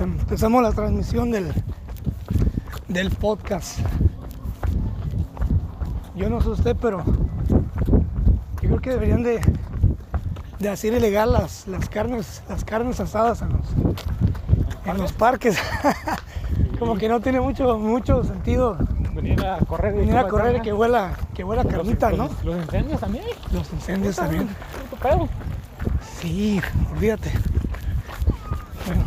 empezamos la transmisión del, del podcast. Yo no sé usted, pero yo creo que deberían de, de hacer ilegal las, las carnes, las carnes asadas en los, en los parques. Como que no tiene mucho, mucho sentido Venir a correr y venir a correr y que huela, que huela Los- carnita, ¿no? Los, los incendios también. Los incendios también. Sí, olvídate. Bueno,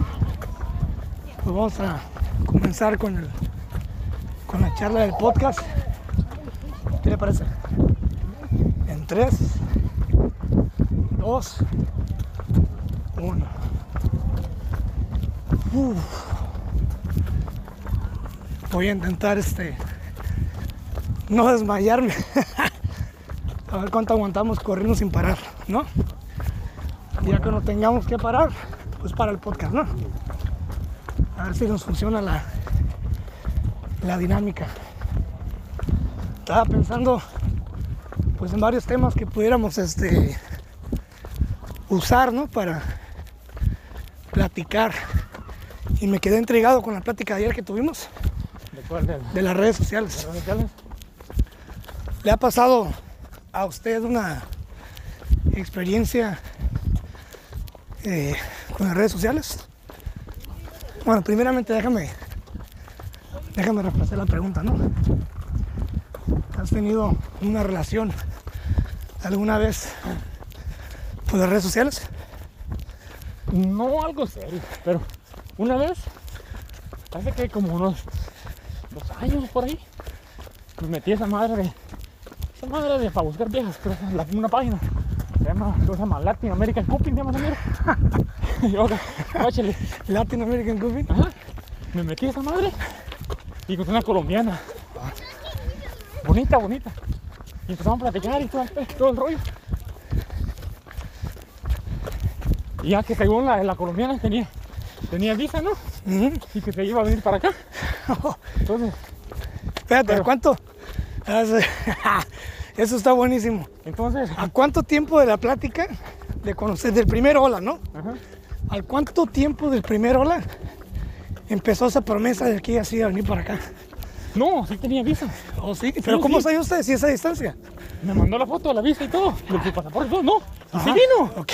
pues vamos a comenzar con el con la charla del podcast. ¿Qué le parece? En 3, 2, 1. Voy a intentar este no desmayarme. a ver cuánto aguantamos corriendo sin parar, ¿no? Ya que no tengamos que parar, pues para el podcast, ¿no? A ver si nos funciona la, la dinámica. Estaba pensando pues en varios temas que pudiéramos este usar, ¿no? Para platicar. Y me quedé intrigado con la plática de ayer que tuvimos ¿De cuál? De las sociales. redes sociales. ¿Le ha pasado a usted una experiencia eh, con las redes sociales? Bueno, primeramente déjame, déjame repasar la pregunta, ¿no? ¿Has tenido una relación alguna vez por las redes sociales? No algo serio, pero una vez, hace que como unos dos años por ahí, me metí esa madre de, esa madre de para buscar viejas, creo una página, se llama, ¿cómo se llama? Latin American Cooking, se llama esa. y ahora, guáchale, Latin American Coffee. ajá, me metí a esa madre y encontré una colombiana, bonita, bonita, y empezamos a platicar y todo, el- todo el rollo. Y ya que según la, la colombiana tenía, tenía visa, ¿no? Y que se iba a venir para acá. Entonces, Espérate, ¿a cuánto? Ah. Eso está buenísimo. entonces, ¿A cuánto tiempo de la plática de conocer del primer hola, no? ajá, ¿Al cuánto tiempo del primer hola empezó esa promesa de que ella sí iba a venir para acá? no, sí tenía visa. ¿Oh, sí? ¿Pero cómo sí. usted si esa distancia? Me mandó la foto de la visa y todo, de su pasaporte todo, no. Y sí Ajá. vino, Ok.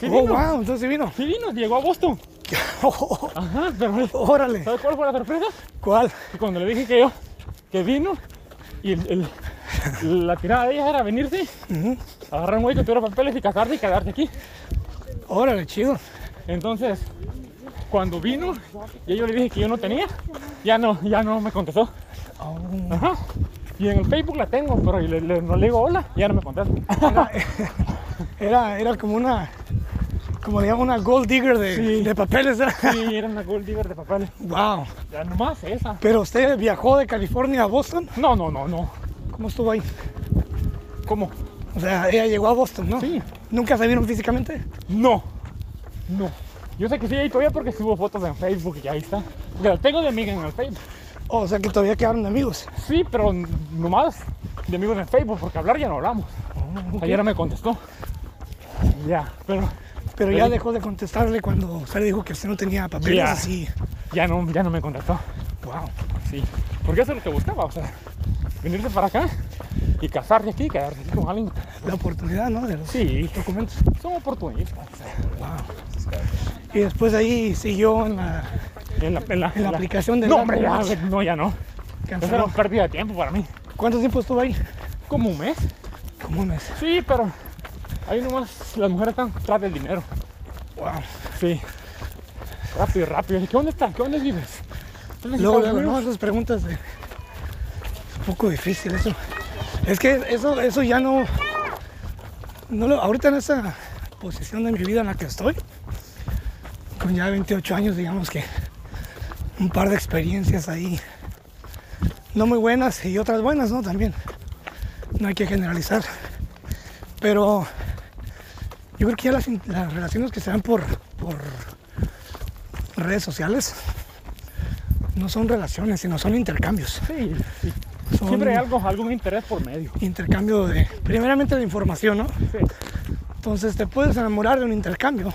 Sí oh, vino. wow, entonces sí vino. sí vino, llegó a Boston. Oh, Ajá, pero órale. ¿sabes cuál fue la sorpresa? ¿Cuál? Que cuando le dije que yo, que vino, y el, el- la tirada de ella era venirse, agarrar un que tuviera papeles y casarse y quedarse aquí. Órale, chido. Entonces, cuando vino, y yo le dije que yo no tenía, ya no, ya no me contestó. Oh, Ajá. Y en el Facebook la tengo, pero le, le- no le digo hola, ya no me contesta. Era, era como una, como digamos, una gold digger de, Sí. de papeles. ¿verdad? Sí, era una gold digger de papeles. Wow. Ya nomás esa. Pero usted viajó de California a Boston. No, no, no, no. ¿Cómo estuvo ahí? ¿Cómo? O sea, ella llegó a Boston, ¿no? Sí. ¿Nunca se vieron físicamente? No. No. Yo sé que sí ahí todavía porque subo fotos en Facebook y ahí está. Porque la tengo de amiga en el Facebook. O sea, que todavía quedaron de amigos. Sí, pero nomás de amigos en Facebook, porque hablar ya no hablamos. ok. Ayer no me contestó. Ya, pero Pero ya dejó de contestarle cuando usted le dijo que usted no tenía papeles Ya. así. ya no, ya no me contestó. Wow. Sí. Porque eso es lo que buscaba, o sea, venirse para acá y casarse aquí, quedarse aquí con alguien. La oportunidad, ¿no? De los Sí, documentos. son oportunistas. Wow. Y después ahí siguió en la En la, en la, En la aplicación de No, hombre, ya, no, ya no. Era canceló. pérdida de tiempo para mí. ¿Cuánto tiempo estuvo ahí? Como un mes. Como un mes. Sí, pero ahí nomás las mujeres están tras del dinero. Wow. Sí. Rápido, rápido. ¿Qué dónde estás? ¿Qué dónde vives? ¿Estás en Luego, luego, no, esas preguntas de... Es un poco difícil eso. Es que eso, eso ya no... no lo- ahorita en esa posición de mi vida en la que estoy, con ya 28 años, digamos que un par de experiencias ahí, no muy buenas y otras buenas, ¿no? También. No hay que generalizar. Pero yo creo que ya las, las relaciones que se dan por, por redes sociales no son relaciones, sino son intercambios. Sí, sí. Son Siempre hay algo, algún interés por medio. intercambio de, primeramente de información, ¿no? Sí. Entonces te puedes enamorar de un intercambio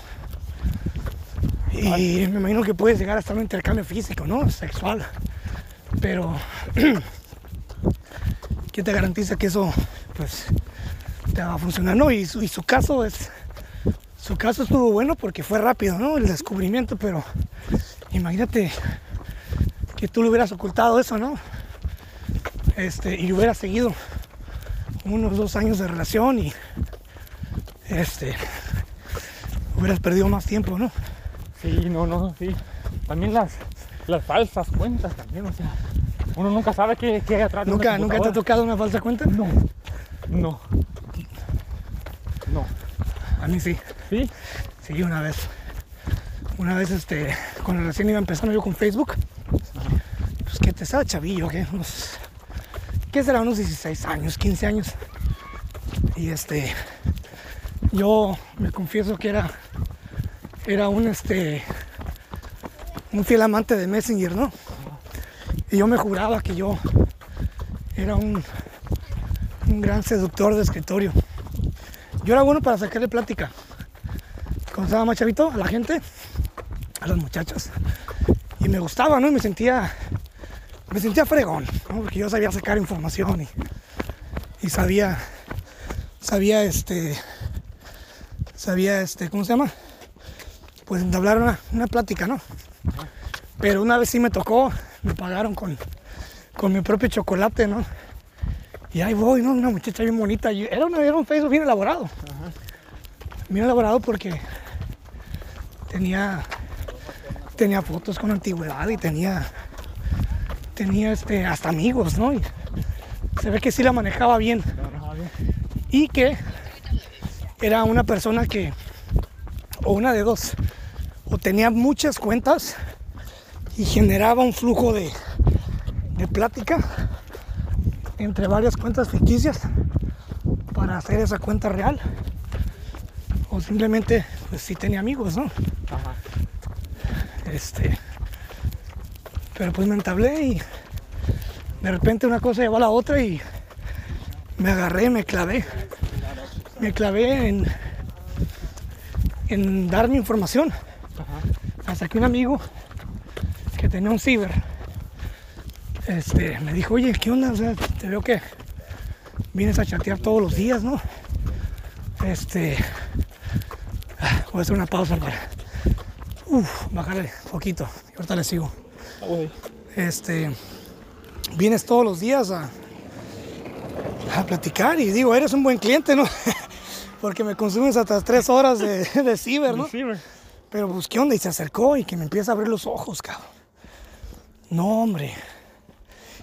Y me imagino que puedes llegar hasta un intercambio físico, ¿no? Sexual. Pero, ¿quién te garantiza que eso, pues, te va a funcionar? No, y su, y su caso es, su caso estuvo bueno porque fue rápido, ¿no? El descubrimiento, pero imagínate que tú le hubieras ocultado eso, ¿no? Este, y hubieras seguido unos dos años de relación y este hubieras perdido más tiempo, ¿no? Sí, no, no, sí. También las, las falsas cuentas también, o sea, uno nunca sabe qué, qué hay atrás de una ¿Nunca, ¿Nunca te ha tocado una falsa cuenta? No, no, no. A mí sí, ¿Sí? sí, una vez. Una vez, este, cuando recién iba empezando yo con Facebook, que te estaba chavillo, ¿qué? Unos, ¿qué será? Unos 16 años, 15 años. Y este, yo me confieso que era, era un, este, un fiel amante de Messenger, ¿no? Y yo me juraba que yo era un, un gran seductor de escritorio. Yo era bueno para sacarle plática. Cuando estaba más chavito, a la gente, a las muchachas. Y me gustaba, ¿no? Y me sentía, me sentía fregón. Porque yo sabía sacar información y, sabía, sabía, este, sabía, este, ¿cómo se llama? Pues entablar una, una plática, ¿no? Pero una vez sí me tocó, me pagaron con, con mi propio chocolate, ¿no? Y ahí voy, ¿no? Una muchacha bien bonita. Era, una, era un Facebook bien elaborado. Bien elaborado porque tenía, tenía fotos con antigüedad y tenía, tenía este, hasta amigos, ¿no? Y se ve que sí la manejaba bien. Y que era una persona que, o una de dos, o tenía muchas cuentas y generaba un flujo de, de plática entre varias cuentas ficticias para hacer esa cuenta real. O simplemente, pues sí tenía amigos, ¿no? Ajá. Este. Pero pues me entablé y de repente una cosa llevó a la otra y me agarré, me clavé. Me clavé en, en dar mi información. Hasta que un amigo que tenía un ciber este, me dijo, oye, ¿qué onda? O sea, te veo que vienes a chatear todos los días, ¿no? Este, ah, voy a hacer una pausa para uf, bajarle poquito. Y ahorita le sigo. Este, vienes todos los días a, a platicar y digo, eres un buen cliente, ¿no? Porque me consumes hasta tres horas de, de ciber, ¿no? Pero pues, ¿qué onda? Y se acercó y que me empieza a abrir los ojos, cabrón. No, hombre.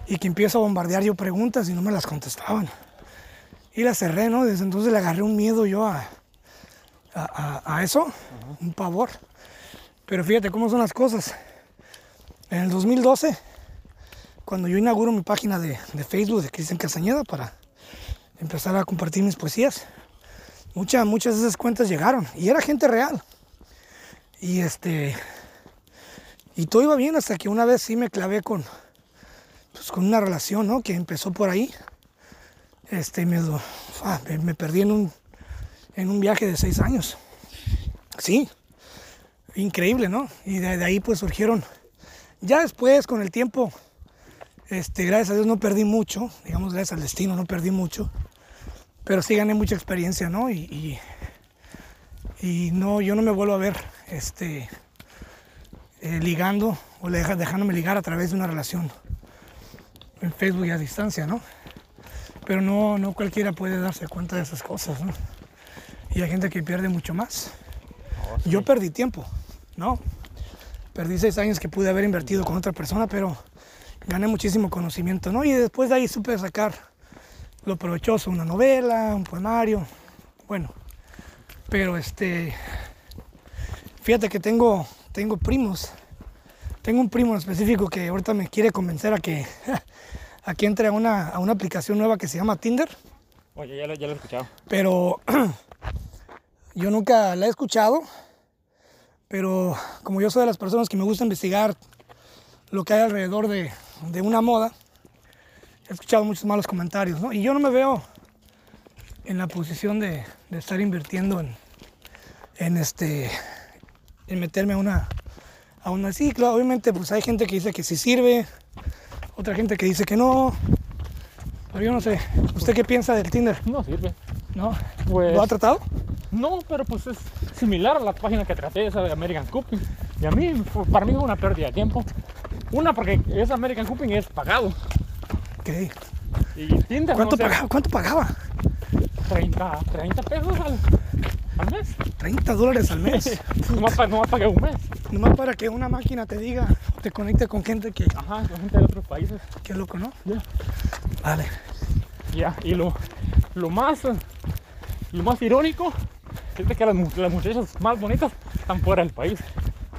Y que empiezo a bombardear yo preguntas y no me las contestaban. Y la cerré, ¿no? Desde entonces le agarré un miedo yo a, a, a- a eso, un pavor. Pero fíjate cómo son las cosas. En el 2012, cuando yo inauguro mi página de, Facebook de Cristian Castañeda para empezar a compartir mis poesías, muchas, muchas de esas cuentas llegaron y era gente real. Y este. Y todo iba bien hasta que una vez sí me clavé con. Pues con una relación, ¿no? Que empezó por ahí. Este, me, ah, me perdí en un, en un viaje de seis años. Sí. Increíble, ¿no? Y de, de ahí pues surgieron. Ya después, con el tiempo, este, gracias a Dios no perdí mucho. Digamos, gracias al destino no perdí mucho. Pero sí gané mucha experiencia, ¿no? Y, y, y no, yo no me vuelvo a ver este, eh, ligando o dejándome ligar a través de una relación en Facebook y a distancia, ¿no? Pero no, no cualquiera puede darse cuenta de esas cosas, ¿no? Y hay gente que pierde mucho más. Yo perdí tiempo, ¿no? Perdí seis años que pude haber invertido con otra persona, pero gané muchísimo conocimiento, ¿no? Y después de ahí supe sacar lo provechoso, una novela, un poemario, bueno. Pero este, fíjate que tengo, tengo primos. Tengo un primo en específico que ahorita me quiere convencer a que, a que entre a una, a una aplicación nueva que se llama Tinder. Oye, ya lo, ya lo he escuchado. Pero yo nunca la he escuchado. Pero como yo soy de las personas que me gusta investigar lo que hay alrededor de, de una moda, he escuchado muchos malos comentarios, ¿no? Y yo no me veo en la posición de, de estar invirtiendo en, en este en meterme a una Aún así, claro, obviamente, pues hay gente que dice que sí sirve, otra gente que dice que no. Pero yo no sé. ¿Usted qué piensa del Tinder? No sirve. ¿No? Pues, ¿Lo ha tratado? No, pero pues es similar a la página que traté, esa de American Cupping. Y a mí, para mí fue una pérdida de tiempo. Una, porque esa American Cupping es pagado. Ok. Y Tinder, ¿Cuánto, no sé, pagaba? ¿Cuánto pagaba? 30, 30 pesos al, al mes. 30 dólares al mes. Nomás, pa- nomás pagué un mes. Nomás para que una máquina te diga, te conecte con gente que, Ajá, con gente de otros países. que loco, ¿no? Ya. Vale. Ya, y lo, lo más lo más irónico es de que las, las muchachas más bonitas están fuera del país.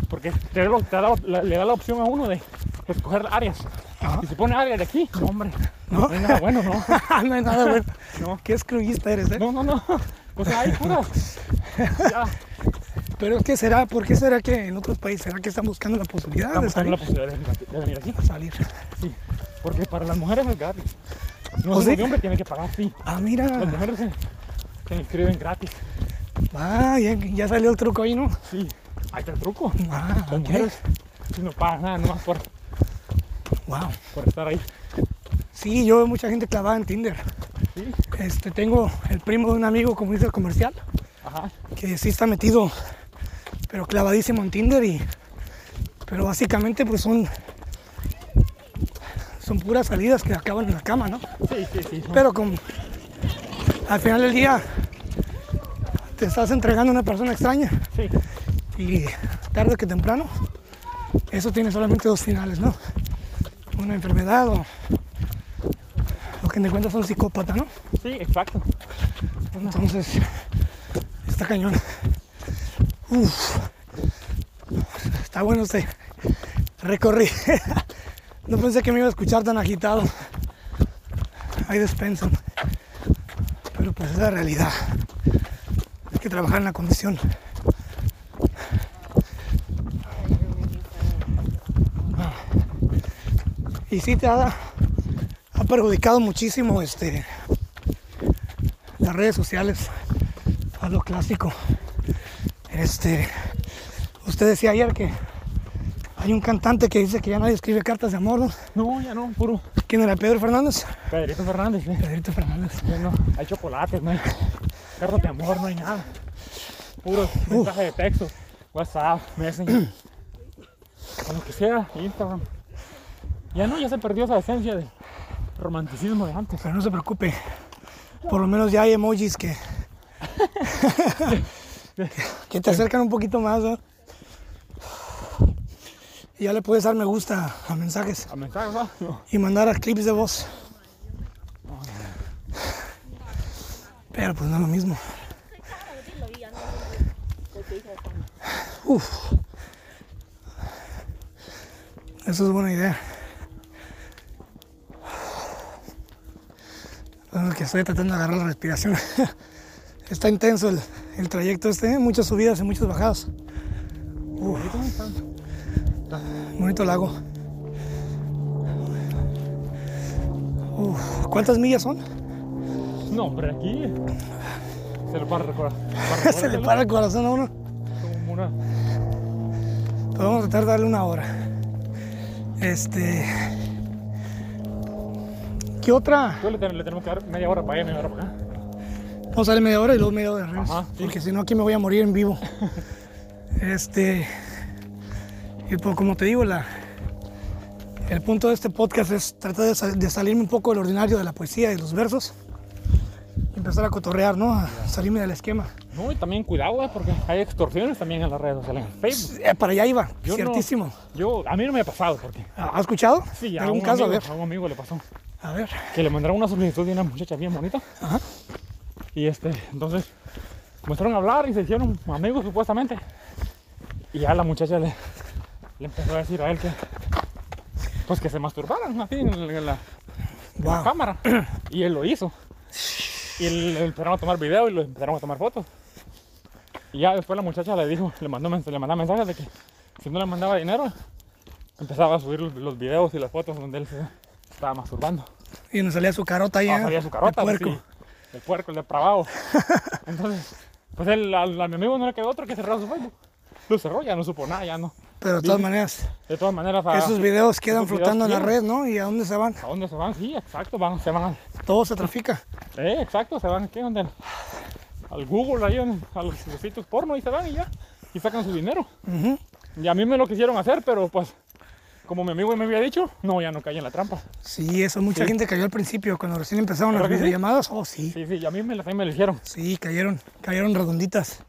Porque te da, lo- te da la- le da la opción a uno de escoger áreas. Ajá. Y se pone área de aquí, no hombre, ¿No? no hay nada bueno, no. no hay nada bueno. No. Qué escruyista eres, ¿eh? No, no, no. O sea, hay puras. Ya, Pero es que será, ¿por qué será que en otros países será que están buscando la posibilidad de salir? la posibilidad de, de venir aquí. salir? Sí. Porque para las mujeres es gratis. No de hombre tiene que pagar, sí. Ah, Las mira. mujeres se, se inscriben gratis. Ah, ya, ya salió el truco ahí, ¿no? Sí. Ahí está el truco. Ah, Las ok. mujeres si no pagan nada nomás por, Wow. por estar ahí. Sí, yo veo mucha gente clavada en Tinder. Sí. Este, tengo el primo de un amigo, como dice el comercial, Ajá. que sí está metido, pero clavadísimo en Tinder y, pero básicamente pues son, son puras salidas que acaban en la cama, ¿no? Sí, sí, sí. Pero con, al final del día te estás entregando a una persona extraña Sí. y tarde que temprano eso tiene solamente dos finales, ¿no? Una enfermedad o lo que te encuentras un psicópata, ¿no? Sí, exacto. Entonces, está cañón. Uf. Está bueno este recorrí. No pensé que me iba a escuchar tan agitado. Hay despensa. La realidad. Hay que trabajar en la condición. Y sí te ha, ha perjudicado muchísimo este las redes sociales a lo clásico. Este, usted decía ayer que hay un cantante que dice que ya nadie escribe cartas de amor, ¿no? No, ya no, puro ¿Quién era? Pedro Fernández. Pedrito Fernández. ¿eh? Pedrito Fernández. No, hay chocolates, no hay carros de amor, no hay nada. Puro mensaje de texto, WhatsApp, Messenger, con lo que sea, Instagram. Ya no, ya se perdió esa esencia de romanticismo de antes. Pero no se preocupe. Por lo menos ya hay emojis que que te acercan un poquito más, ¿no? Y ya le puedes dar me gusta a mensajes ¿A mensajes, va? No. y mandar a clips de voz. Pero pues no es lo mismo. Uf. Eso es buena idea. Bueno, que estoy tratando de agarrar la respiración. Está intenso el, el trayecto este, ¿eh? muchas subidas y muchas bajadas. Ahorita no están. Bonito lago. Uf, ¿Cuántas millas son? No, hombre, aquí se le para recordar. Se le para el corazón a uno. Como una. Vamos a tratar de darle una hora. Este. ¿Qué otra? Yo le, ten- le tenemos que dar media hora para allá, media hora para acá. Vamos a darle media hora y luego media hora de regreso. Ajá, sí. Porque si no, aquí me voy a morir en vivo. Este. Y pues, como te digo, la, el punto de este podcast es tratar de, de salirme un poco del ordinario de la poesía y de los versos. Y empezar a cotorrear, ¿no? A salirme del esquema. No, y también cuidado, eh, porque hay extorsiones también en las redes sociales. En Facebook. Eh, para allá iba, Yo no- ciertísimo. yo, a mí no me ha pasado, porque. ¿Ha escuchado? Sí, a ¿Algún un, caso? amigo, A ver. a un amigo le pasó. A ver. Que le mandaron una solicitud de una muchacha bien bonita. Ajá. Y este, entonces, comenzaron a hablar y se hicieron amigos supuestamente. Y ya la muchacha le, le empezó a decir a él que. Pues que se masturbaran así en, la- cámara. Y él lo hizo. Y él, le empezaron a tomar video y lo empezaron a tomar fotos. Y ya después la muchacha le dijo, le mandó, le mandaba mensajes de que si no le mandaba dinero, empezaba a subir los, videos y las fotos donde él se estaba masturbando. Y nos salía su carota ahí. Ah, ¿eh? salía su carota, De pues, puerco. sí. El puerco, el depravado. Entonces, pues él, al- a, mi amigo no le quedó otro que cerrar su Facebook. Lo cerró, ya no supo nada, ya no. Pero de todas maneras, De todas maneras, a, esos videos quedan esos videos flotando en la red, ¿no? ¿Y a dónde se van? ¿a dónde se van? Sí, exacto, van, se van. Todo se trafica. Eh, exacto, se van aquí donde al Google, ahí a los sitios porno y se van y ya. Y sacan su dinero. Y a mí me lo quisieron hacer, pero pues, como mi amigo me había dicho, no, ya no caí en la trampa. Sí, eso mucha Sí. gente cayó al principio, cuando recién empezaron las ¿Verdad que sí? videollamadas. Oh, sí. Sí, sí, y a mí me, ahí me lo hicieron. Sí, cayeron, cayeron redonditas.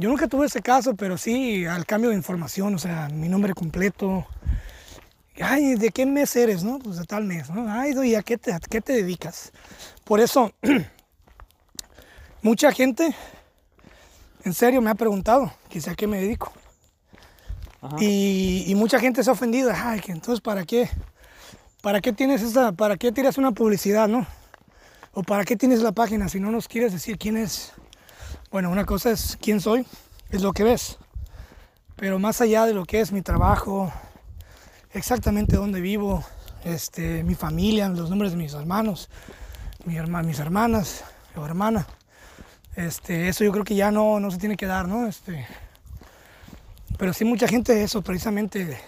Yo nunca tuve ese caso, pero sí al cambio de información, o sea, mi nombre completo. Ay, ¿de qué mes eres, no? Pues de tal mes, ¿no? Ay, ¿y a qué te, a qué te dedicas? Por eso, mucha gente, en serio, me ha preguntado, quizá a qué me dedico. Ajá. Y, y mucha gente se ha ofendido. Ay, que entonces, ¿para qué? ¿Para qué tienes esa, para qué tiras una publicidad, no? ¿O para qué tienes la página si no nos quieres decir quién es? Bueno, una cosa es quién soy, es lo que ves. Pero más allá de lo que es mi trabajo, exactamente dónde vivo, este, mi familia, los nombres de mis hermanos, mi herma- mis hermanas o hermana, este, eso yo creo que ya no, no se tiene que dar, ¿no? Este, pero sí mucha gente eso precisamente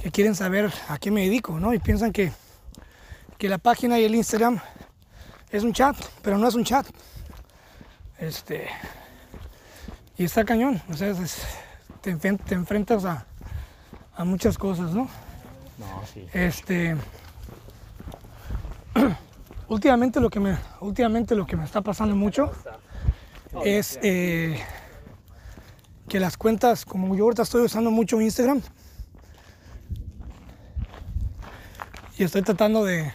que quieren saber a qué me dedico, ¿no? Y piensan que, que la página y el Instagram es un chat, pero no es un chat. Este. Y está cañón, o sea, es- te, te enfrentas a, a muchas cosas, ¿no? No, sí. Este. últimamente lo que me. Últimamente lo que me está pasando mucho es eh, que las cuentas, como yo ahorita estoy usando mucho Instagram, y estoy tratando de.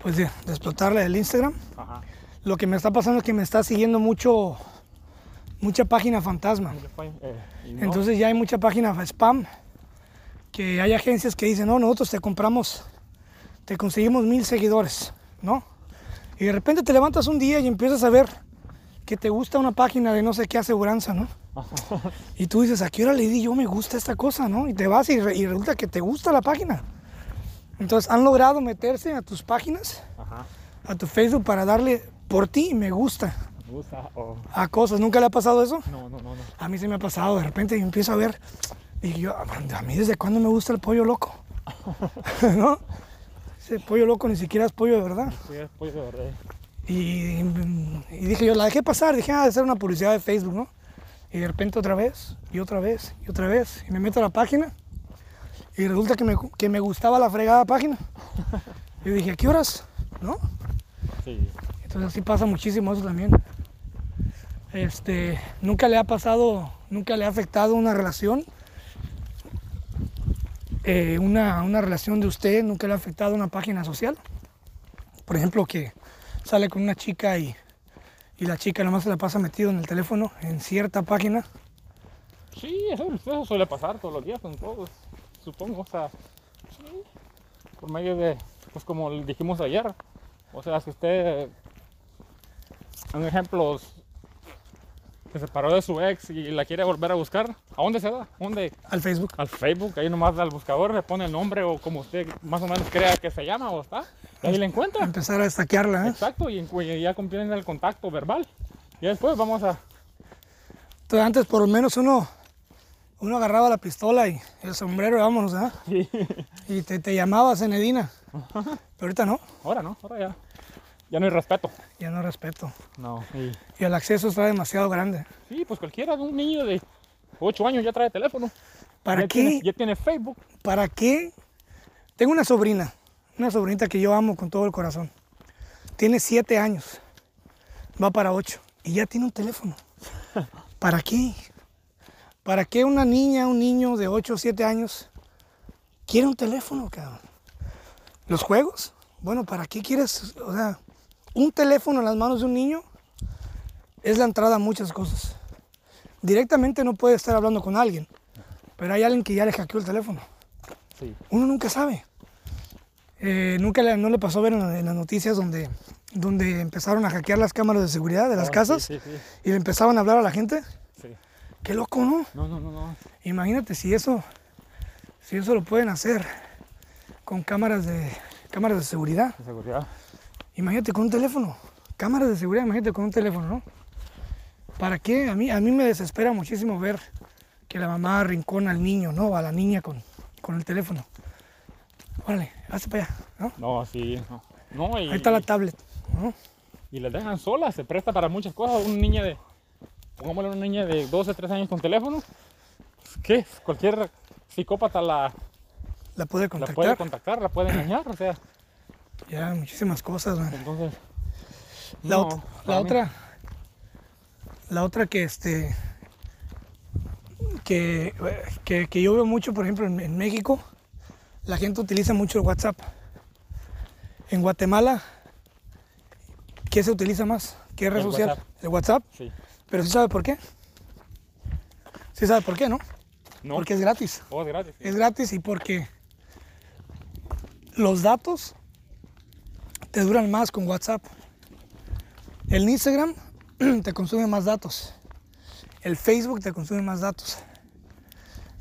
Pues de, de explotarle el Instagram. Ajá. Lo que me está pasando es que me está siguiendo mucho. Mucha página fantasma. Eh, Entonces ya hay mucha página spam que hay agencias que dicen, no, nosotros te compramos, te conseguimos mil seguidores, ¿no? Y de repente te levantas un día y empiezas a ver que te gusta una página de no sé qué aseguranza, ¿no? Y tú dices, ¿a qué hora le di yo me gusta esta cosa, ¿no? Y te vas y, re- y resulta que te gusta la página. Entonces han logrado meterse a tus páginas, Ajá. a tu Facebook para darle por ti me gusta Me gusta. o- a cosas. ¿Nunca le ha pasado eso? No, no, no, no. A mí se me ha pasado, de repente empiezo a ver, y yo, a mí desde cuándo me gusta el pollo loco, ¿no? Ese pollo loco ni siquiera es pollo de verdad. Sí, es pollo de verdad. Y, y dije yo, la dejé pasar, dije, ah, de ser una publicidad de Facebook, ¿no? Y de repente otra vez, y otra vez, y otra vez, y me meto a la página, y resulta que me, que me gustaba la fregada página. Y dije, ¿a qué horas? ¿No? Sí. Entonces sí pasa muchísimo eso también. Este, nunca le ha pasado, nunca le ha afectado una relación. Eh, una, una relación de usted, nunca le ha afectado una página social. Por ejemplo, que sale con una chica y, y la chica nomás se la pasa metido en el teléfono en cierta página. Sí, eso, eso suele pasar todos los días con todos, supongo. O sea, sí, por medio de, pues como dijimos ayer, o sea, si usted, un ejemplo, se separó de su ex y la quiere volver a buscar, ¿a dónde se da? ¿A dónde? Al Facebook. Al Facebook, ahí nomás al buscador le pone el nombre o como usted más o menos crea que se llama o está, y ahí le encuentra. Empezar a destaquearla, ¿eh? Exacto, y, ya contienen el contacto verbal. Y después vamos a, Entonces antes por lo menos uno, uno agarraba la pistola y el sombrero, vámonos, ¿ah? sí. Y te, te llamaba Zenedina. Pero ahorita no, ahora no, ahora ya, ya no hay respeto. ya no respeto. No, y Y el acceso está demasiado grande. Sí, pues cualquiera, un niño de 8 años ya trae teléfono. ¿Para ya qué? Tiene, ya tiene Facebook. ¿Para qué? Tengo una sobrina, una sobrinita que yo amo con todo el corazón. Tiene siete años, va para ocho y ya tiene un teléfono. ¿Para qué? ¿Para qué una niña, un niño de 8 o 7 años quiere un teléfono, cabrón? ¿Los juegos? Bueno, ¿para qué quieres? O sea, un teléfono en las manos de un niño es la entrada a muchas cosas. Directamente no puede estar hablando con alguien, pero hay alguien que ya le hackeó el teléfono. Sí. Uno nunca sabe. Eh, nunca le, no le pasó ver en, la- en las noticias donde, donde empezaron a hackear las cámaras de seguridad de las Ah, casas Sí, sí, y le empezaban a hablar a la gente. sí. sí. Qué loco, ¿no? No, no, no, no. Imagínate si eso, si eso lo pueden hacer con cámaras de, cámaras de seguridad. De seguridad. Imagínate con un teléfono. Cámaras de seguridad, imagínate con un teléfono, ¿no? ¿Para qué? A mí, a mí me desespera muchísimo ver que la mamá rincona al niño, ¿no? A la niña con, con el teléfono. Órale, hazte para allá, ¿no? No, sí. No, no y, Ahí está la tablet, ¿no? y les dejan solas, se presta para muchas cosas. Una niña de, pongámosle una niña de 12, 13 años con teléfono, pues, ¿qué? Cualquier psicópata la, La puede la contactar. puede contactar, la puede engañar, o sea, Ya, muchísimas cosas, man. entonces... La, no, ot- la para mí- otra, la otra que este, que, que, que yo veo mucho, por ejemplo, en, en México, la gente utiliza mucho el WhatsApp. En Guatemala, ¿qué se utiliza más? ¿Qué red El social? WhatsApp. El WhatsApp. Sí. Pero sí sabe por qué. Sí sabe por qué, ¿no? No, Porque es gratis. todo es gratis. sí. Es gratis y porque los datos te duran más con WhatsApp. El Instagram te consume más datos. El Facebook te consume más datos.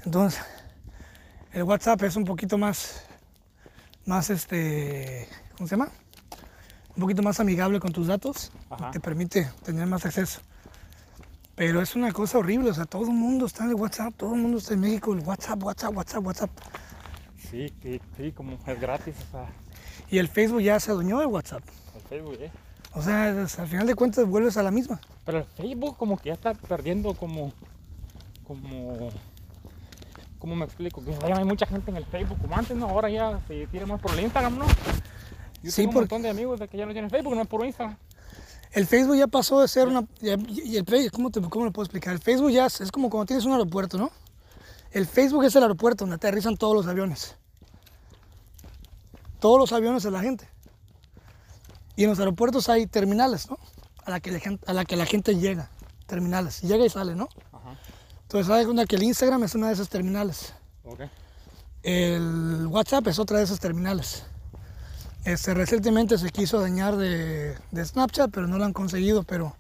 Entonces, el WhatsApp es un poquito más, más este, ¿cómo se llama? Un poquito más amigable con tus datos. Ajá. Te permite tener más acceso. Pero es una cosa horrible, o sea, todo el mundo está en el WhatsApp, todo el mundo está en México, el WhatsApp, WhatsApp, WhatsApp, WhatsApp. Sí, sí, sí, como es gratis, o sea, Y el Facebook ya se adueñó del WhatsApp. el Facebook, ¿eh? O sea, al final de cuentas vuelves a la misma. Pero el Facebook como que ya está perdiendo como, como, ¿cómo me explico? Que ya hay mucha gente en el Facebook, como antes, ¿no? Ahora ya se tira más por el Instagram, ¿no? Yo Sí, tengo un porque- montón de amigos de que ya no tienen Facebook, no es por Instagram. El Facebook ya pasó de ser una... Y el ¿cómo, te, ¿Cómo lo puedo explicar? El Facebook ya es, es como cuando tienes un aeropuerto, ¿no? El Facebook es el aeropuerto donde aterrizan todos los aviones. Todos los aviones de la gente. Y en los aeropuertos hay terminales, ¿no? A la que la gente, a la, que la gente llega. Terminales. Llega y sale, ¿no? Ajá, Entonces, sabes cuenta que el Instagram es una de esas terminales. ok. El WhatsApp es otra de esas terminales. Este, recientemente se quiso dañar de, de Snapchat, pero no lo han conseguido. Pero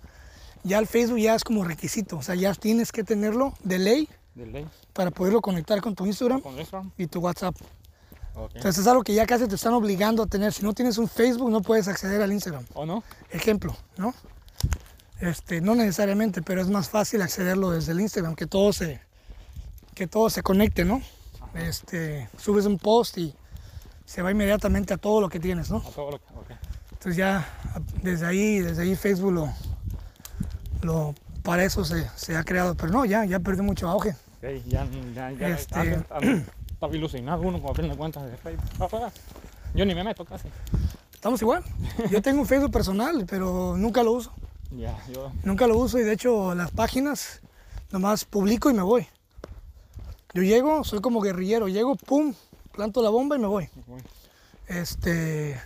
ya el Facebook ya es como requisito. O sea, ya tienes que tenerlo de ley De ley, para poderlo conectar con tu Instagram con Instagram. y tu WhatsApp. Entonces es algo que ya casi te están obligando a tener. Si no tienes un Facebook, no puedes acceder al Instagram. ¿O no? Ejemplo, ¿no? Este, no necesariamente, pero es más fácil accederlo desde el Instagram, que todo se, que todo se conecte, ¿no? Este, subes un post y se va inmediatamente a todo lo que tienes, ¿no? A todo lo que, ok. Entonces ya desde ahí, desde ahí Facebook lo, lo para eso se, se ha creado, pero no, ya, ya perdió mucho auge. Ok, ya, ya, ya. Este- Estaba ilusionado uno con aprende cuentas de Facebook. Yo ni me meto casi. Estamos igual. Yo tengo un Facebook personal, pero nunca lo uso. Ya, yo. Nunca lo uso y de hecho las páginas nomás publico y me voy. Yo llego, soy como guerrillero, llego, pum, planto la bomba y me voy. voy. Este,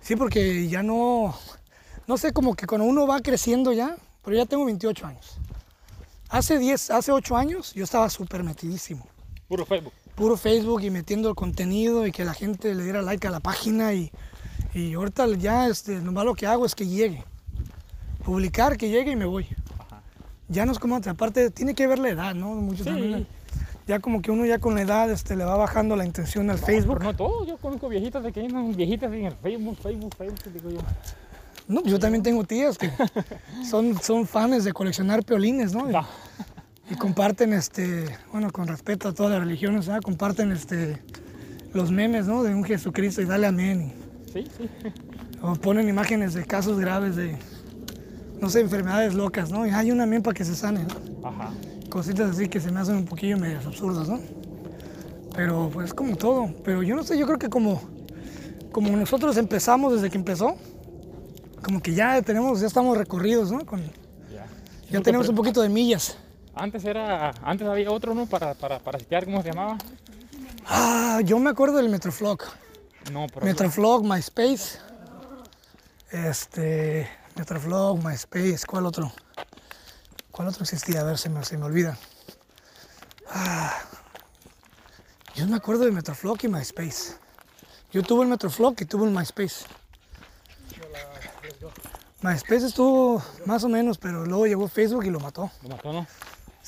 sí, porque ya no, no sé, como que cuando uno va creciendo ya, pero ya tengo 28 años. Hace 10, hace 8 años yo estaba súper metidísimo. Puro Facebook. Puro Facebook y metiendo el contenido y que la gente le diera like a la página y, y ahorita ya este, nomás lo que hago es que llegue. Publicar, que llegue y me voy. Ajá. Ya no es como antes, aparte tiene que ver la edad, ¿no? Muchos Sí. también, ya como que uno ya con la edad este, le va bajando la intención al Facebook. Pero no todo, yo conozco viejitas de que viejitas en el Facebook, Facebook, Facebook, digo yo. No, yo también tengo tías que son, son fans de coleccionar peolines, No. Y comparten, este, bueno, con respeto a todas las religiones, ¿verdad? comparten este, los memes, ¿no? De un Jesucristo y dale amén. Sí, sí. y- o ponen imágenes de casos graves de, no sé, enfermedades locas, ¿no? Y hay un amén para que se sane, ¿no? Ajá. Cositas así que se me hacen un poquillo medias absurdas, ¿no? Pero pues como todo. Pero yo no sé, yo creo que como, como nosotros empezamos desde que empezó, como que ya tenemos, ya estamos recorridos, ¿no? Con, ya tenemos un poquito de millas. Antes era, antes había otro, ¿no? Para, para, para sitiar, ¿cómo se llamaba? Ah, yo me acuerdo del Metroflog. No, pero Metroflog, MySpace. Este, Metroflog, MySpace, ¿cuál otro? ¿Cuál otro existía? A ver, se me, se me olvida. Ah, yo me acuerdo de Metroflog y MySpace. Yo tuve el Metroflog y tuve el MySpace. MySpace estuvo más o menos, pero luego llegó Facebook y lo mató. lo mató, ¿no?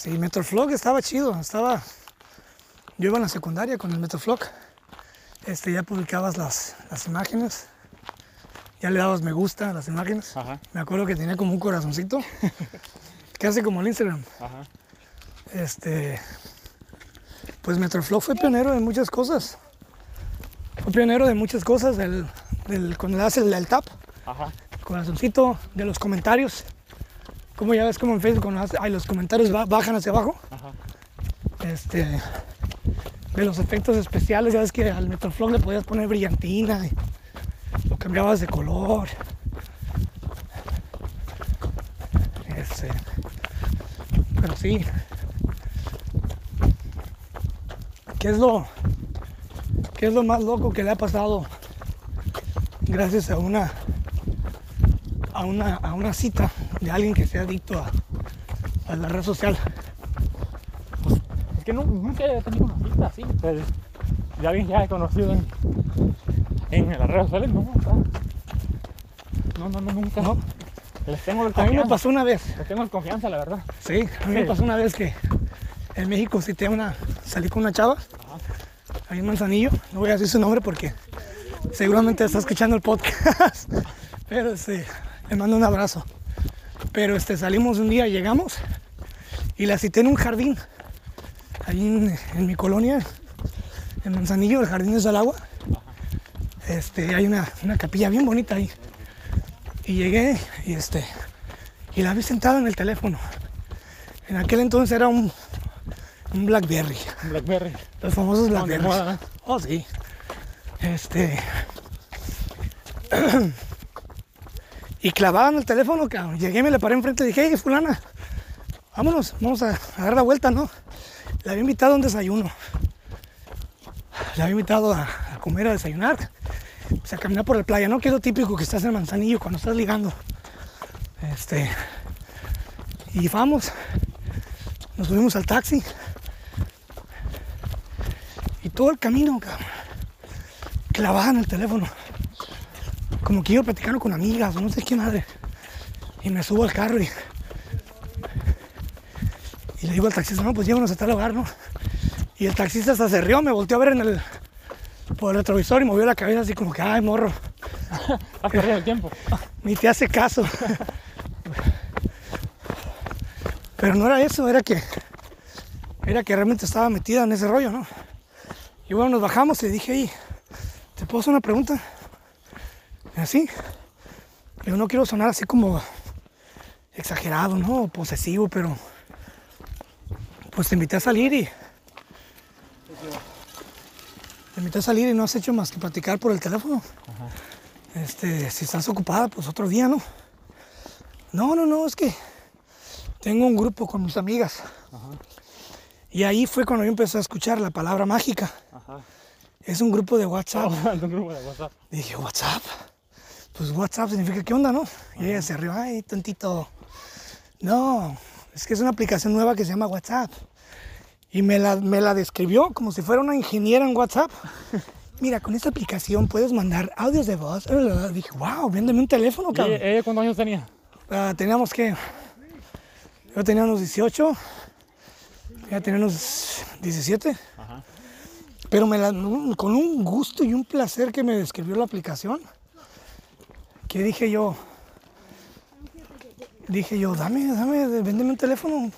Sí, Metroflog estaba chido, estaba... Yo iba en la secundaria con el Metroflog. Este, ya publicabas las, las imágenes. Ya le dabas me gusta a las imágenes. Ajá, Me acuerdo que tenía como un corazoncito. Casi como el Instagram. ajá. este, pues Metroflow fue pionero en muchas cosas. Fue pionero de muchas cosas, el, del- cuando le das el, el tap, Ajá. corazoncito, de los comentarios. Como ya ves como en Facebook, cuando los comentarios ba- bajan hacia abajo. Ajá. Este, de los efectos especiales, ya ves que al Metroflow le podías poner brillantina y lo cambiabas de color. Este, pero sí. ¿Qué es lo qué es lo más loco que le ha pasado gracias a una a una a una cita de alguien que sea adicto a, a la red social? Es que no- nunca he tenido una cita así, pues, de alguien que haya conocido en, en las redes sociales, no, no, no, no, nunca. ¿No? Les tengo la A mí me pasó una vez. les tengo la confianza, la verdad. Sí, a mí me Sí. pasó una vez que en México cité una, salí con una chava, ahí en Manzanillo, no voy a decir su nombre porque seguramente está escuchando el podcast, pero este, le mando un abrazo. Pero este, salimos un día, llegamos y la cité en un jardín, ahí en, en mi colonia, en Manzanillo, el jardín es del agua. Este, hay una, una capilla bien bonita ahí. Y llegué y este, y la vi sentada en el teléfono. En aquel entonces era un, un Blackberry, Blackberry. los famosos Blackberry. Oh, sí. Este. y clavada en el teléfono, cabrón. Llegué, me le paré enfrente y dije, hey, fulana, vámonos, vamos a, dar la vuelta, ¿no? Le había invitado a un desayuno. Le había invitado a, comer, a desayunar. Pues a caminar por la playa, ¿no? Que es lo típico que estás en Manzanillo cuando estás ligando. Este. Y vamos. Nos subimos al taxi. Y todo el camino, cabrón, clavada en el teléfono. Como que iba platicando con amigas o no sé qué madre. Y me subo al carro y, y le digo al taxista, no, pues llévanos a tal lugar, ¿no? Y el taxista hasta se rió, me volteó a ver en el, por el retrovisor y movió la cabeza así como que, ay, morro, Has perdido el tiempo. ni te hace caso. Pero no era eso, era que era que realmente estaba metida en ese rollo, ¿no? Y bueno, nos bajamos y le dije, "Ey, ¿te puedo hacer una pregunta? Así. Yo no quiero sonar así como exagerado, ¿no? Posesivo, pero pues te invité a salir y te invité a salir y no has hecho más que platicar por el teléfono. Este, si estás ocupada, pues otro día, ¿no? No, no, no, es que tengo un grupo con mis amigas. Y ahí fue cuando yo empecé a escuchar la palabra mágica. Ajá. Es un grupo de WhatsApp. un grupo de WhatsApp. Dije, WhatsApp. Pues WhatsApp significa qué onda, ¿no? Y ella se rió, ay, tantito. No, es que es una aplicación nueva que se llama WhatsApp. Y me la, me la describió como si fuera una ingeniera en WhatsApp. Mira, con esta aplicación puedes mandar audios de voz. Dije, wow, véndeme un teléfono, ¿Y cabrón. ella, ella cuántos años tenía? Ah, teníamos que. Yo tenía unos 18. Ella tenía unos 17. Ajá. Pero me la- con un gusto y un placer que me describió la aplicación. Que dije yo. Dije yo, dame, dame, véndeme un teléfono.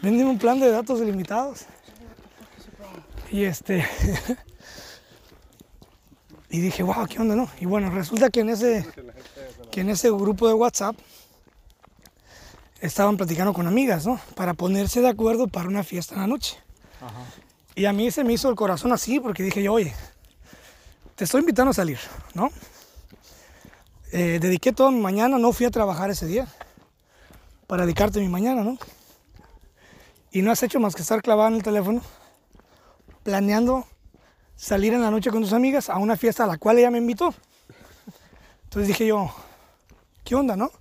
Véndeme un plan de datos ilimitados. Y este. y dije, wow, ¿qué onda, no? Y bueno, resulta que en ese, que en ese grupo de WhatsApp estaban platicando con amigas, ¿no? Para ponerse de acuerdo para una fiesta en la noche. Ajá. Y a mí se me hizo el corazón así porque dije yo, oye, te estoy invitando a salir, ¿no? Eh, dediqué toda mi mañana, no fui a trabajar ese día para dedicarte mi mañana, ¿no? Y no has hecho más que estar clavada en el teléfono, planeando salir en la noche con tus amigas a una fiesta a la cual ella me invitó. Entonces dije yo, ¿qué onda, no?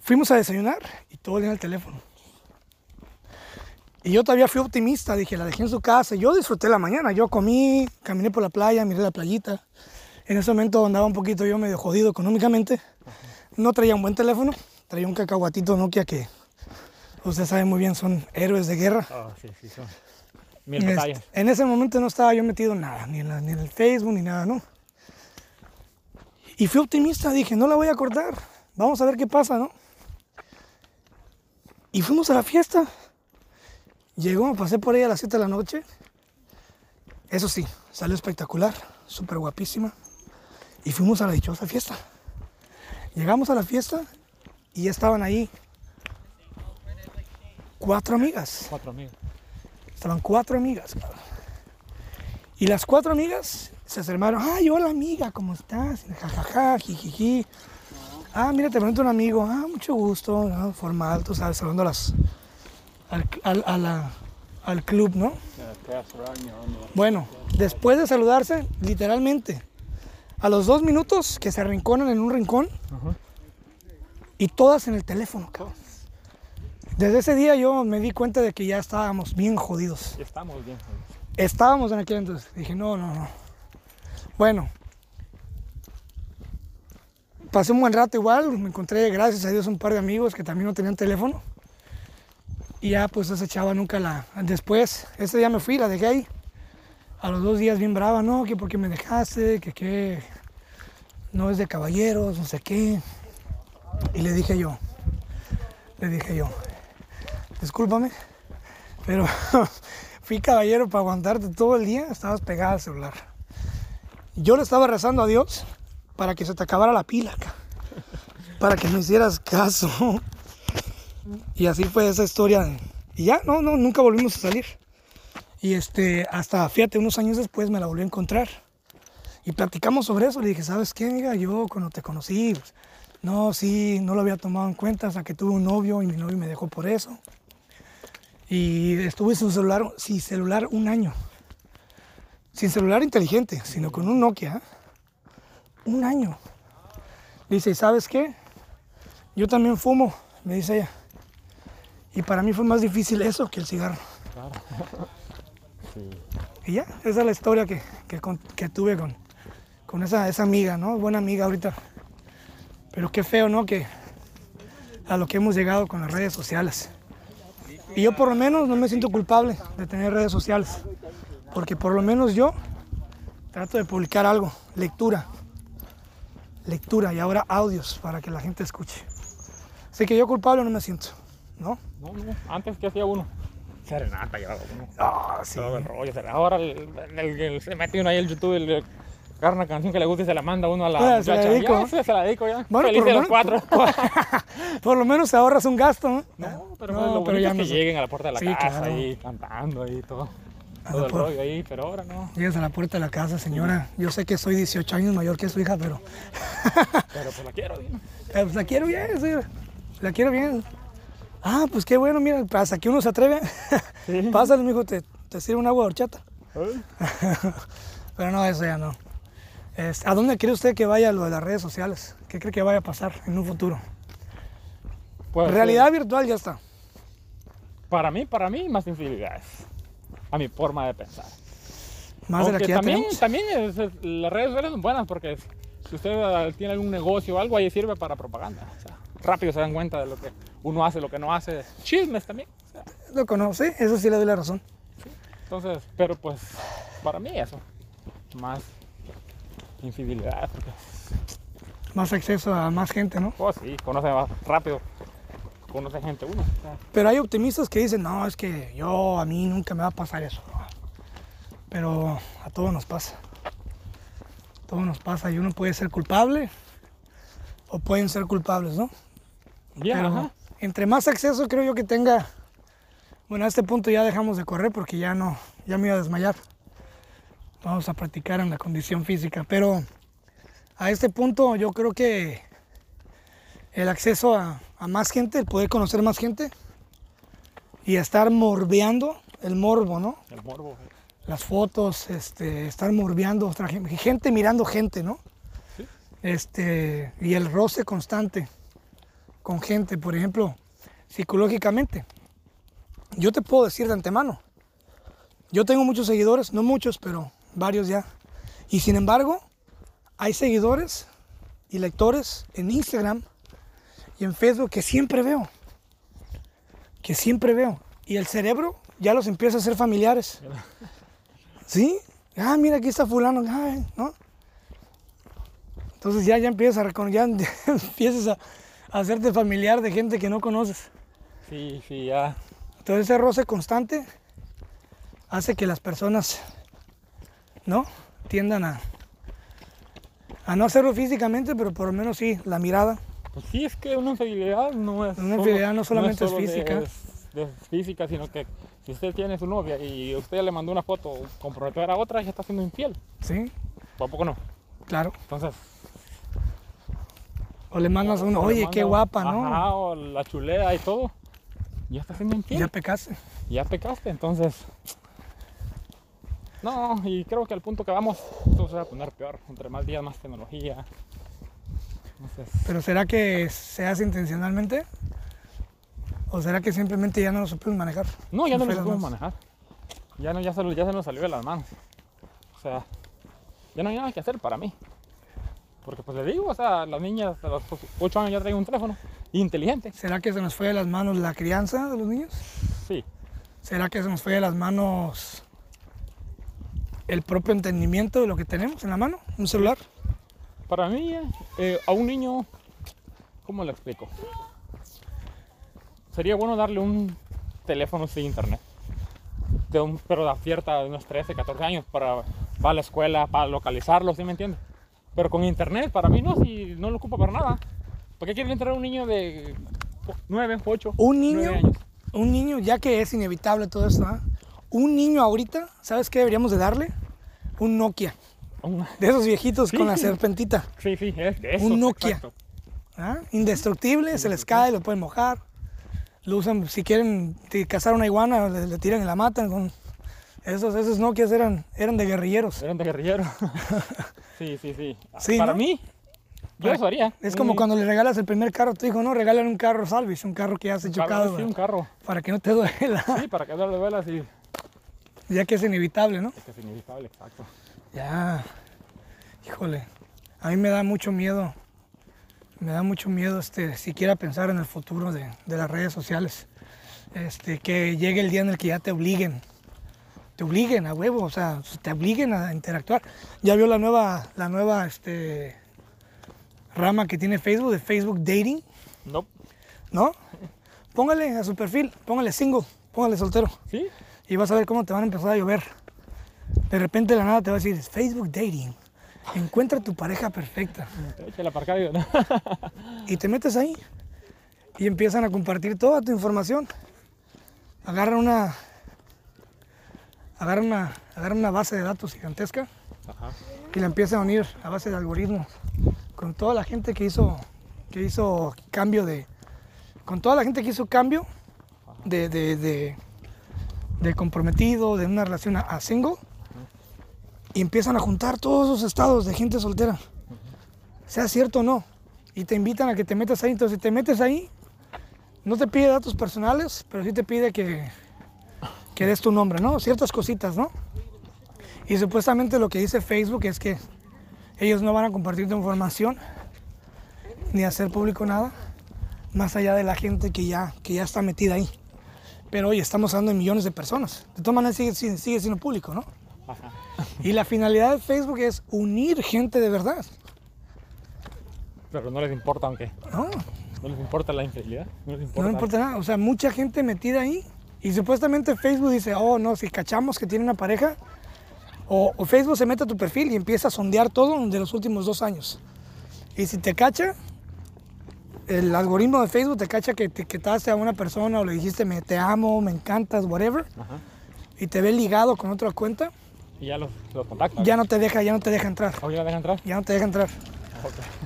Fuimos a desayunar y todo el día en el teléfono. Y yo todavía fui optimista, dije, la dejé en su casa. Yo disfruté la mañana, yo comí, caminé por la playa, miré la playita. En ese momento andaba un poquito yo medio jodido económicamente. No traía un buen teléfono, traía un cacahuatito Nokia que usted sabe muy bien, son héroes de guerra. Ah, sí, sí, son mil Este, en ese momento no estaba yo metido en nada, ni en, la- ni en el Facebook, ni nada, ¿no? Y fui optimista, dije, no la voy a cortar, vamos a ver qué pasa, ¿no? Y fuimos a la fiesta. Llegó, pasé por ella a las 7 de la noche. Eso sí, salió espectacular, súper guapísima. Y fuimos a la dichosa fiesta. Llegamos a la fiesta y ya estaban ahí cuatro amigas. Cuatro amigos. Estaban cuatro amigas. cabrón. Y las cuatro amigas se acercaron. Ay, hola amiga, ¿cómo estás? Jajaja, jijiji. Ah, mira, te presento un amigo. Ah, mucho gusto. ¿no? Formal, tú sabes, saludando a las, al, al- a la- al club, ¿no? Bueno, después de saludarse, literalmente, a los dos minutos que se arrinconan en un rincón Ajá. y todas en el teléfono, cabrón. Desde ese día yo me di cuenta de que ya estábamos bien jodidos. Estamos bien. Estábamos en aquel entonces. Dije, no, no, no. Bueno. Pasé un buen rato igual. Me encontré, gracias a Dios, un par de amigos que también no tenían teléfono. Y ya pues esa chava nunca la... Después, ese día me fui, la dejé ahí. A los dos días bien brava, no, que porque me dejaste, que qué, no es de caballeros, no sé qué. Y le dije yo, le dije yo, discúlpame, pero fui caballero para aguantarte todo el día, estabas pegada al celular. Yo le estaba rezando a Dios para que se te acabara la pila, ca, para que me hicieras caso. Y así fue esa historia. Y ya, no, no, nunca volvimos a salir. Y este, hasta, fíjate, unos años después me la volví a encontrar. Y platicamos sobre eso. Le dije, ¿sabes qué, amiga? Yo cuando te conocí, pues, no, sí, no lo había tomado en cuenta hasta que tuve un novio y mi novio me dejó por eso. Y estuve sin celular, sin celular un año. Sin celular inteligente, sino con un Nokia. ¿eh? Un año. Dice, ¿y sabes qué? Yo también fumo, me dice ella. Y para mí fue más difícil eso que el cigarro. Claro. Sí. Y ya, esa es la historia que, que tuve con, con esa, esa amiga, ¿no? Buena amiga ahorita. Pero qué feo, ¿no? Que a lo que hemos llegado con las redes sociales. Y yo por lo menos no me siento culpable de tener redes sociales. Porque por lo menos yo trato de publicar algo, lectura. Lectura y ahora audios para que la gente escuche. Así que yo culpable no me siento, ¿no? No, no. Antes que hacía uno. Serenata llevaba uno. Ah, sí. Todo el rollo. Ahora el, el- el- se mete uno ahí en YouTube, el, agarra una canción que le gusta y se la manda uno a la Ah, se la muchacha. dedico. Ya, se la dedico ya. Bueno, Feliz por de lo los menos- cuatro. Por lo menos ahorras un gasto, ¿no? No, pero No, lo pero bonito ya es que no lleguen a la puerta de la Sí, casa claro. ahí cantando ahí todo. A Todo el rollo ahí, pero ahora no. Llegas a la puerta de la casa, señora. Yo sé que soy 18 años mayor que su hija, pero Pero pues la quiero, dime. eh, pues la quiero bien, señora. La quiero bien. Ah, pues qué bueno, mira, hasta que uno se atreve. Sí. Pásale, mijo, te, te sirve un agua de horchata. Ay, Pero no, eso ya no. ¿A dónde cree usted que vaya lo de las redes sociales? ¿Qué cree que vaya a pasar en un futuro? Pues, Realidad virtual ya está. eh, para mí, para mí, más infidelidades. A mi forma de pensar. Más de la que ya también, tenemos. también es- es- las redes sociales son buenas porque si usted ah, tiene algún negocio o algo, ahí sirve para propaganda. O sea, rápido se dan cuenta de lo que uno hace, lo que no hace. Chismes también. o sea, Lo conoce, eso sí le doy la razón. entonces, pero pues, para mí eso. Más infidelidad. Porque, Más acceso a más gente, ¿no? pues sí, conoce más rápido. Conoce gente uno. Pero hay optimistas que dicen, no, es que yo, a mí nunca me va a pasar eso. Pero a todos nos pasa. A todos nos pasa y uno puede ser culpable o pueden ser culpables, ¿no? Bien, Pero ajá. entre más acceso creo yo que tenga, bueno, a este punto ya dejamos de correr porque ya no, ya me iba a desmayar. Vamos a practicar en la condición física, pero a este punto yo creo que el acceso a, a más gente, el poder conocer más gente y estar morbeando, el morbo, ¿no? El morbo. las fotos, este, estar morbeando otra gente, gente mirando gente, ¿no? Sí. Este, y el roce constante con gente, por ejemplo, psicológicamente. Yo te puedo decir de antemano, yo tengo muchos seguidores, no muchos, pero varios ya. Y sin embargo, hay seguidores y lectores en Instagram y en Facebook que siempre veo. Que siempre veo. Y el cerebro ya los empieza a hacer familiares. ¿Sí? Ah, mira, aquí está fulano, ay, ¿no? Entonces ya, ya empiezas a reconocer, ya empiezas a, a hacerte familiar de gente que no conoces. Sí, sí, ya. Entonces ese roce constante hace que las personas, ¿no? Tiendan a, a no hacerlo físicamente, pero por lo menos sí, la mirada. Pues sí, es que una infidelidad no es. Una infidelidad no solamente es solo de- física. de física, sino que si usted tiene su novia y usted le mandó una foto comprometedora a otra, ya está siendo infiel. Sí, ¿O a poco no? claro. Entonces. O le mandas a uno, oye, qué guapa, ¿no? Ajá, o la chulea y todo. Ya está siendo infiel. Ya pecaste. ya pecaste, entonces. No, y creo que al punto que vamos, esto se va a poner peor. Entre más días, más tecnología. Entonces, Pero ¿será que se hace intencionalmente? ¿O será que simplemente ya no lo supimos manejar? no, ya no fue lo manos. manejar. Ya, no, ya, se, ya se nos salió de las manos. O sea, ya no hay nada que hacer para mí. Porque pues le digo, o sea, las niñas a los 8 años ya traen un teléfono inteligente. ¿Será que se nos fue de las manos la crianza de los niños? Sí, ¿Será que se nos fue de las manos el propio entendimiento de lo que tenemos en la mano? ¿Un celular? para mí, eh, a un niño, ¿cómo le explico? Sería bueno darle un teléfono sin internet. De un, pero de cierta, de unos 13, 14 años para, para a la escuela, para localizarlo, ¿sí me entiende? Pero con internet, para mí no, si no lo ocupa para nada. ¿Por qué quiere entrar un niño de 9, 8, Un 9 niño, años? un niño, ya que es inevitable todo esto, ¿ah? Un niño ahorita, ¿sabes qué deberíamos de darle? Un Nokia, de esos viejitos Sí. con la serpentita, Sí, sí, es de eso. Un Nokia. ¿ah? indestructible, se les cae, lo pueden mojar, lo usan, si quieren cazar una iguana, le, le tiran y la matan. Con... Esos, esos Nokias eran, eran de guerrilleros. Eran de guerrillero. sí, sí, sí. Sí, para ¿no? mí, yo eso haría. Es como cuando le regalas el primer carro a tu hijo, no, regálale un carro salvage, un carro que ya carro, chocado, sí, un carro. para que no te duela, Sí, para que darle velas y ya que es inevitable, ¿no? es que es inevitable, exacto. Ya, híjole, a mí me da mucho miedo, me da mucho miedo este, siquiera pensar en el futuro de, de las redes sociales, este, que llegue el día en el que ya te obliguen, te obliguen a huevo, o sea, te obliguen a interactuar. Ya vio la nueva, la nueva, este, rama que tiene Facebook, de Facebook Dating, No, ¿no? Póngale a su perfil, póngale single, póngale soltero sí, y vas a ver cómo te van a empezar a llover. De repente de la nada te va a decir, Facebook Dating, encuentra tu pareja perfecta. acá, digo, ¿no? Y te metes ahí y empiezan a compartir toda tu información. Agarran una, agarran una, agarran una base de datos gigantesca Ajá. y la empiezan a unir a base de algoritmos con toda la gente que hizo, que hizo cambio de, con toda la gente que hizo cambio de, de, de, de comprometido, de una relación a, single, y empiezan a juntar todos esos estados de gente soltera, sea cierto o no, y te invitan a que te metas ahí. Entonces, si te metes ahí, no te pide datos personales, pero sí te pide que, que des tu nombre, ¿no? Ciertas cositas, ¿no? Y supuestamente lo que dice Facebook es que ellos no van a compartir tu información ni hacer público nada, más allá de la gente que ya, que ya está metida ahí. Pero oye, estamos hablando de millones de personas. De todas maneras sigue, sigue- siendo público, ¿no? Ajá. Y la finalidad de Facebook es unir gente de verdad, Pero no les importa, aunque ¿no? no les importa la infidelidad. No les importa. No importa nada. O sea, mucha gente metida ahí. Y supuestamente Facebook dice, oh, no, si cachamos que tiene una pareja, o, o Facebook se mete a tu perfil y empieza a sondear todo de los últimos dos años. Y si te cacha, el algoritmo de Facebook te cacha que te etiquetaste a una persona o le dijiste, me, te amo, me encantas, whatever, Ajá. y te ve ligado con otra cuenta, Y ya los, los ya no te deja, ya no te deja entrar. ¿O ya la dejan entrar? Ya no te deja entrar.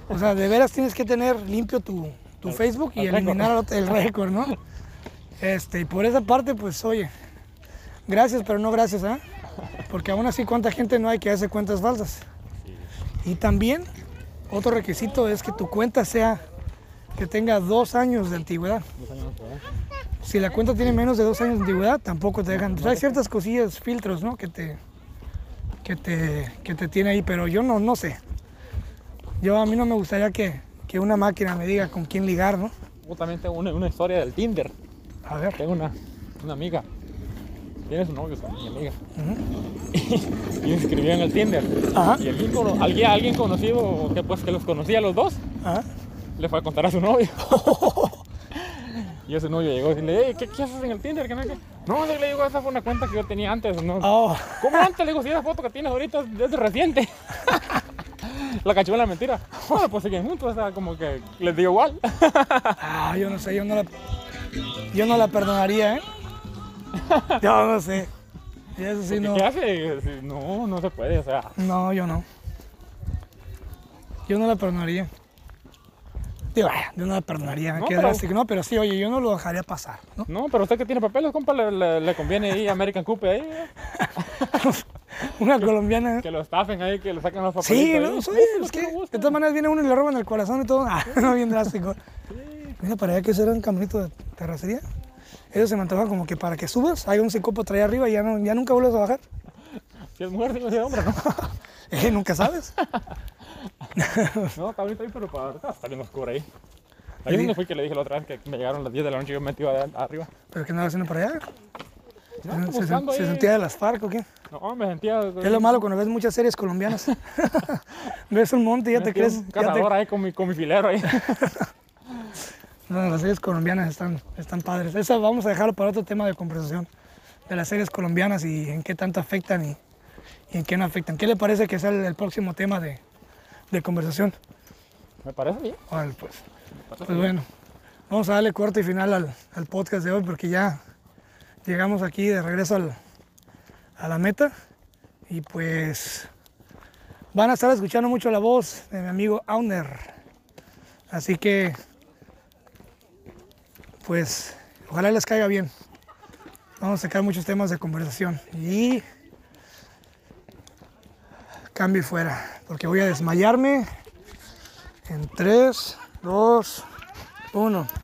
O sea, de veras tienes que tener limpio tu, tu Facebook y el eliminar el récord, ¿no? Este, y por esa parte, pues oye, gracias, pero no gracias, ¿ah? Porque aún así, ¿cuánta gente no hay que hace cuentas falsas? Y también, otro requisito es que tu cuenta sea, que tenga dos años de antigüedad. Si la cuenta tiene menos de dos años de antigüedad, tampoco te dejan. O sea, hay ciertas cosillas, filtros, ¿no? Que te, que te, que te tiene ahí, pero yo no, no sé. Yo a mí no me gustaría que, que una máquina me diga con quién ligar, ¿no? Yo también tengo una, una historia del Tinder. A ver. Tengo una, una amiga. Tiene su novio, su mi amiga. y me escribió en el Tinder. Ajá. Y alguien, cono- alguien, alguien conocido que pues que los conocía a los dos, Ajá. Le fue a contar a su novio. Y ese novio llegó y le hey, ¿qué, ¿qué haces en el Tinder? ¿Qué no, qué? no le digo, esa fue una cuenta que yo tenía antes. ¿no? Oh, ¿Cómo antes? Le digo, si esa foto que tienes ahorita es de reciente. la cachó en la mentira. Bueno, pues siguen juntos, o sea, como que les digo igual. ah, yo no sé, yo no la, yo no la perdonaría, ¿eh? Yo no sé. Y eso sí no. ¿Qué hace? No, no se puede, o sea. No, yo no. Yo no la perdonaría. Digo, yo no la perdonaría, No, pero- drástico. No, pero sí, oye, yo no lo dejaría pasar, ¿no? No, pero usted que tiene papeles, compa, le, le- le conviene ahí American Coupe ahí, ¿eh? Una colombiana. que lo estafen ahí, que le saquen los papelitos. Sí, no, sí, Búsquelo, es que de todas maneras viene uno y le roban el corazón y todo. Ah, no, bien drástico. Mira, para allá que será un caminito de terracería. Eso se me antoja como que para que subas, hay un psicópata ahí arriba y ya, no, ya nunca vuelves a bajar. Si es mujer, si es hombre, ¿no? Eh, nunca sabes. No, está bonito ahí, pero para ahorita está bien oscuro ahí. Ahí donde fui que le dije la otra vez que me llegaron las 10 de la noche y yo metido allá arriba. Pero que andaba haciendo para allá. No, se, ahí. sentía de las FARC o qué. No, me sentía... ¿Qué es lo malo cuando ves muchas series colombianas? ves un monte y ya te crees. Un ya te- ahí con mi, con mi filero ahí. No, las series colombianas están, están padres. Eso vamos a dejarlo para otro tema de conversación. De las series colombianas y en qué tanto afectan y, y en qué no afectan. ¿Qué le parece que sea el, el próximo tema de, de conversación? me parece bien. Órale, pues. Pues bien. bueno, vamos a darle corte y final al, al podcast de hoy porque ya llegamos aquí de regreso al- a la meta y pues van a estar escuchando mucho la voz de mi amigo Auner. Así que pues ojalá les caiga bien. Vamos a sacar muchos temas de conversación y cambio y fuera porque voy a desmayarme en 3, 2, 1.